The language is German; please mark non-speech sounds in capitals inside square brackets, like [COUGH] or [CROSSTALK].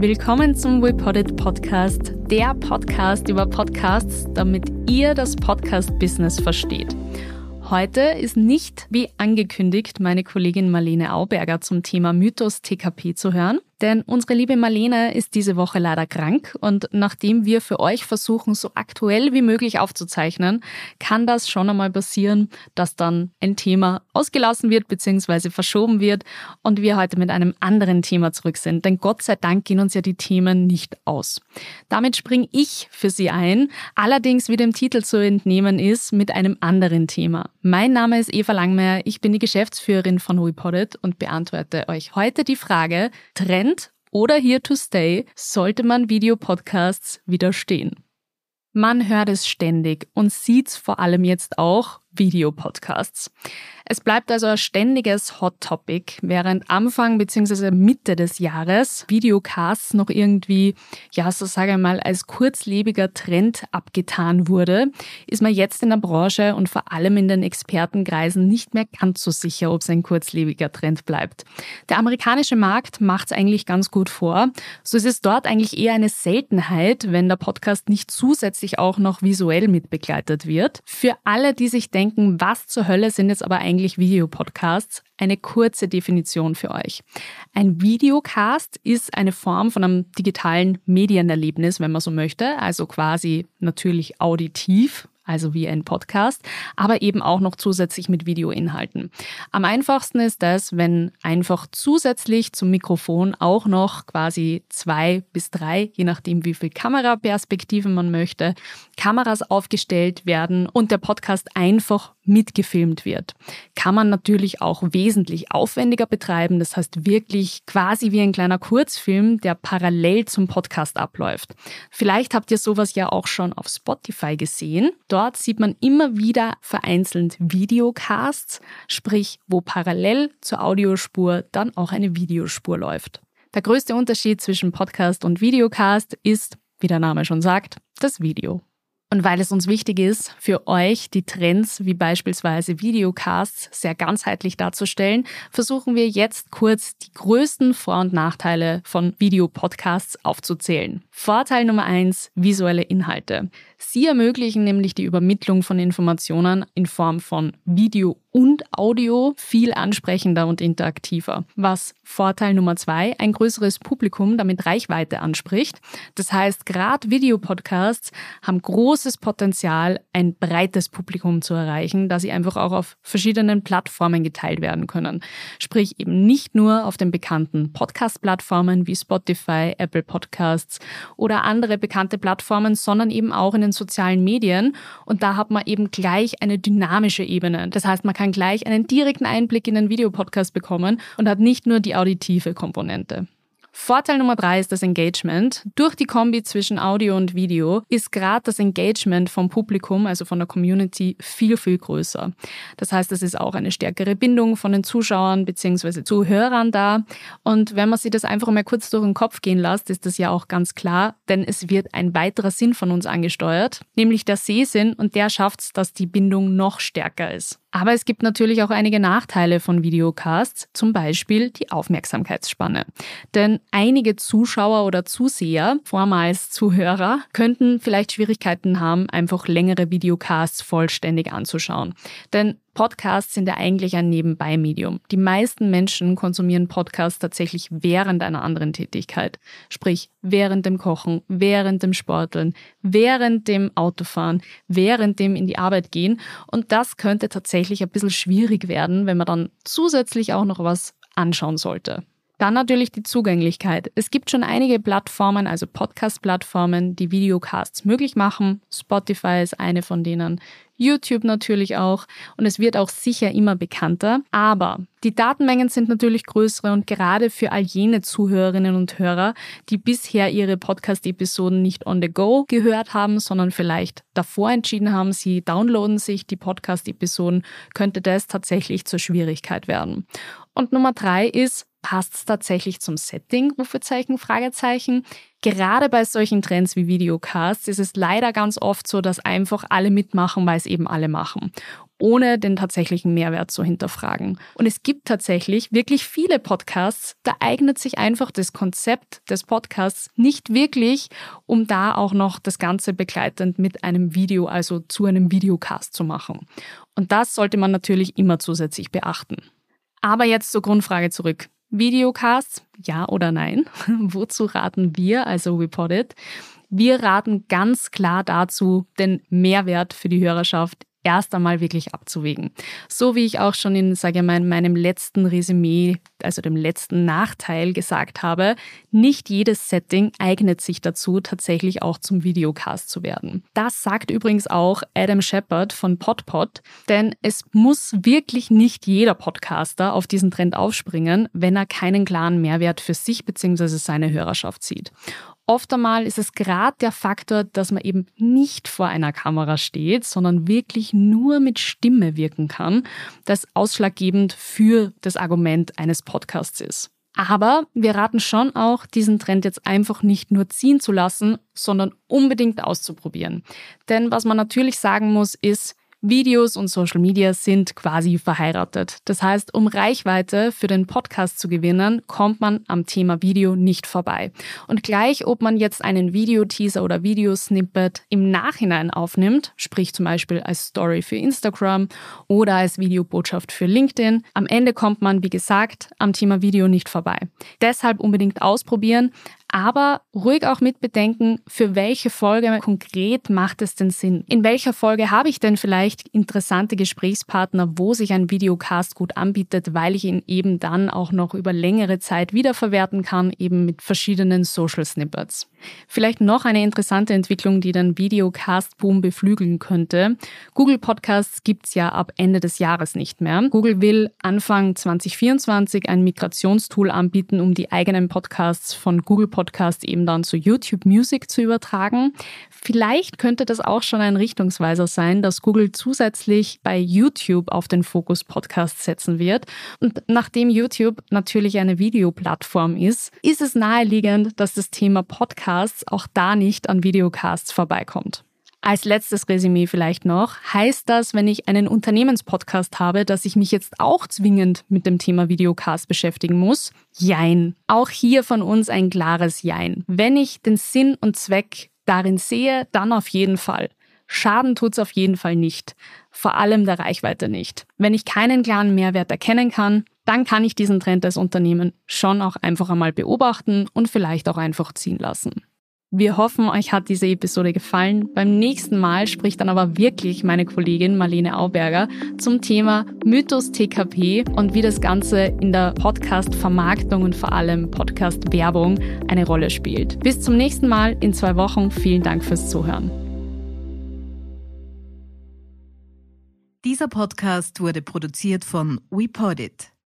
Willkommen zum WePodit Podcast, der Podcast über Podcasts, damit ihr das Podcast-Business versteht. Heute ist nicht, wie angekündigt, meine Kollegin Marlene Auberger zum Thema Mythos TKP zu hören, denn unsere liebe Marlene ist diese Woche leider krank und nachdem wir für euch versuchen, so aktuell wie möglich aufzuzeichnen, kann das schon einmal passieren, dass dann ein Thema ausgelassen wird bzw. verschoben wird und wir heute mit einem anderen Thema zurück sind. Denn Gott sei Dank gehen uns ja die Themen nicht aus. Damit springe ich für Sie ein, allerdings wie dem Titel zu entnehmen ist, mit einem anderen Thema. Mein Name ist Eva Langmeier, ich bin die Geschäftsführerin von WePodit und beantworte euch heute die Frage, Trend oder Here to Stay sollte man Videopodcasts widerstehen. Man hört es ständig und sieht es vor allem jetzt auch Videopodcasts. Es bleibt also ein ständiges Hot Topic, während Anfang bzw. Mitte des Jahres Videocasts noch irgendwie, ja, so sage ich mal, als kurzlebiger Trend abgetan wurde, ist man jetzt in der Branche und vor allem in den Expertenkreisen nicht mehr ganz so sicher, ob es ein kurzlebiger Trend bleibt. Der amerikanische Markt macht es eigentlich ganz gut vor. So ist es dort eigentlich eher eine Seltenheit, wenn der Podcast nicht zusätzlich auch noch visuell mitbegleitet wird. Für alle, die sich denken, was zur Hölle sind jetzt aber eigentlich eigentlich Videopodcasts? Eine kurze Definition für euch. Ein Videocast ist eine Form von einem digitalen Medienerlebnis, wenn man so möchte, also quasi natürlich auditiv, also wie ein Podcast, aber eben auch noch zusätzlich mit Videoinhalten. Am einfachsten ist das, wenn einfach zusätzlich zum Mikrofon auch noch quasi zwei bis drei, je nachdem wie viel Kameraperspektiven man möchte, Kameras aufgestellt werden und der Podcast einfach mitgefilmt wird. Kann man natürlich auch wesentlich aufwendiger betreiben, das heißt wirklich quasi wie ein kleiner Kurzfilm, der parallel zum Podcast abläuft. Vielleicht habt ihr sowas ja auch schon auf Spotify gesehen. Dort sieht man immer wieder vereinzelt Videocasts, sprich wo parallel zur Audiospur dann auch eine Videospur läuft. Der größte Unterschied zwischen Podcast und Videocast ist, wie der Name schon sagt, das Video. Und weil es uns wichtig ist, für euch die Trends wie beispielsweise Videocasts sehr ganzheitlich darzustellen, versuchen wir jetzt kurz die größten Vor- und Nachteile von Videopodcasts aufzuzählen. Vorteil Nummer eins: visuelle Inhalte. Sie ermöglichen nämlich die Übermittlung von Informationen in Form von Video und Audio viel ansprechender und interaktiver. Was Vorteil Nummer zwei, ein größeres Publikum damit Reichweite anspricht. Das heißt, gerade Videopodcasts haben großes Potenzial, ein breites Publikum zu erreichen, da sie einfach auch auf verschiedenen Plattformen geteilt werden können. Sprich eben nicht nur auf den bekannten Podcast-Plattformen wie Spotify, Apple Podcasts oder andere bekannte Plattformen, sondern eben auch in den sozialen Medien. Und da hat man eben gleich eine dynamische Ebene. Das heißt, man kann gleich einen direkten Einblick in den Videopodcast bekommen und hat nicht nur die auditive Komponente. Vorteil Nummer drei ist das Engagement. Durch die Kombi zwischen Audio und Video ist gerade das Engagement vom Publikum, also von der Community, viel, viel größer. Das heißt, es ist auch eine stärkere Bindung von den Zuschauern bzw. Zuhörern da. Und wenn man sich das einfach mal kurz durch den Kopf gehen lässt, ist das ja auch ganz klar, denn es wird ein weiterer Sinn von uns angesteuert, nämlich der Sehsinn und der schafft es, dass die Bindung noch stärker ist. Aber es gibt natürlich auch einige Nachteile von Videocasts, zum Beispiel die Aufmerksamkeitsspanne. Denn einige Zuschauer oder Zuseher, vormals Zuhörer, könnten vielleicht Schwierigkeiten haben, einfach längere Videocasts vollständig anzuschauen. Denn Podcasts sind ja eigentlich ein Nebenbei-Medium. Die meisten Menschen konsumieren Podcasts tatsächlich während einer anderen Tätigkeit. Sprich, während dem Kochen, während dem Sporteln, während dem Autofahren, während dem in die Arbeit gehen. Und das könnte tatsächlich ein bisschen schwierig werden, wenn man dann zusätzlich auch noch was anschauen sollte. Dann natürlich die Zugänglichkeit. Es gibt schon einige Plattformen, also Podcast-Plattformen, die Videocasts möglich machen. Spotify ist eine von denen. YouTube natürlich auch und es wird auch sicher immer bekannter. Aber die Datenmengen sind natürlich größere und gerade für all jene Zuhörerinnen und Hörer, die bisher ihre Podcast-Episoden nicht on the go gehört haben, sondern vielleicht davor entschieden haben, sie downloaden sich die Podcast-Episoden, könnte das tatsächlich zur Schwierigkeit werden. Und Nummer drei ist, passt es tatsächlich zum Setting? Rufezeichen, Fragezeichen. Gerade bei solchen Trends wie Videocasts ist es leider ganz oft so, dass einfach alle mitmachen, weil es eben alle machen ohne den tatsächlichen Mehrwert zu hinterfragen. Und es gibt tatsächlich wirklich viele Podcasts, da eignet sich einfach das Konzept des Podcasts nicht wirklich, um da auch noch das Ganze begleitend mit einem Video, also zu einem Videocast zu machen. Und das sollte man natürlich immer zusätzlich beachten. Aber jetzt zur Grundfrage zurück. Videocasts, ja oder nein? [LAUGHS] Wozu raten wir, also Reported? Wir raten ganz klar dazu, den Mehrwert für die Hörerschaft erst einmal wirklich abzuwägen. So wie ich auch schon in, sage ich mal, in meinem letzten Resümee, also dem letzten Nachteil gesagt habe, nicht jedes Setting eignet sich dazu, tatsächlich auch zum Videocast zu werden. Das sagt übrigens auch Adam Shepard von PodPod, denn es muss wirklich nicht jeder Podcaster auf diesen Trend aufspringen, wenn er keinen klaren Mehrwert für sich bzw. seine Hörerschaft sieht. Oft einmal ist es gerade der Faktor, dass man eben nicht vor einer Kamera steht, sondern wirklich nur mit Stimme wirken kann, das ausschlaggebend für das Argument eines Podcasts ist. Aber wir raten schon auch, diesen Trend jetzt einfach nicht nur ziehen zu lassen, sondern unbedingt auszuprobieren. Denn was man natürlich sagen muss, ist, Videos und Social Media sind quasi verheiratet. Das heißt, um Reichweite für den Podcast zu gewinnen, kommt man am Thema Video nicht vorbei. Und gleich, ob man jetzt einen Videoteaser oder Videosnippet im Nachhinein aufnimmt, sprich zum Beispiel als Story für Instagram oder als Videobotschaft für LinkedIn, am Ende kommt man, wie gesagt, am Thema Video nicht vorbei. Deshalb unbedingt ausprobieren, aber ruhig auch mit bedenken, für welche Folge konkret macht es denn Sinn? In welcher Folge habe ich denn vielleicht interessante Gesprächspartner, wo sich ein Videocast gut anbietet, weil ich ihn eben dann auch noch über längere Zeit wiederverwerten kann, eben mit verschiedenen Social Snippets. Vielleicht noch eine interessante Entwicklung, die den Videocast-Boom beflügeln könnte. Google Podcasts gibt's ja ab Ende des Jahres nicht mehr. Google will Anfang 2024 ein Migrationstool anbieten, um die eigenen Podcasts von Google Podcasts eben dann zu YouTube Music zu übertragen. Vielleicht könnte das auch schon ein Richtungsweiser sein, dass Google zusätzlich bei YouTube auf den Fokus Podcasts setzen wird. Und nachdem YouTube natürlich eine Videoplattform ist, ist es naheliegend, dass das Thema Podcasts auch da nicht an Videocasts vorbeikommt. Als letztes Resümee vielleicht noch, heißt das, wenn ich einen Unternehmenspodcast habe, dass ich mich jetzt auch zwingend mit dem Thema Videocast beschäftigen muss? Jein. Auch hier von uns ein klares Jein. Wenn ich den Sinn und Zweck darin sehe, dann auf jeden Fall. Schaden tut's auf jeden Fall nicht. Vor allem der Reichweite nicht. Wenn ich keinen klaren Mehrwert erkennen kann, dann kann ich diesen Trend als Unternehmen schon auch einfach einmal beobachten und vielleicht auch einfach ziehen lassen. Wir hoffen, euch hat diese Episode gefallen. Beim nächsten Mal spricht dann aber wirklich meine Kollegin Marlene Auberger zum Thema Mythos TKP und wie das Ganze in der Podcast-Vermarktung und vor allem Podcast-Werbung eine Rolle spielt. Bis zum nächsten Mal in zwei Wochen. Vielen Dank fürs Zuhören. Dieser Podcast wurde produziert von WePodit.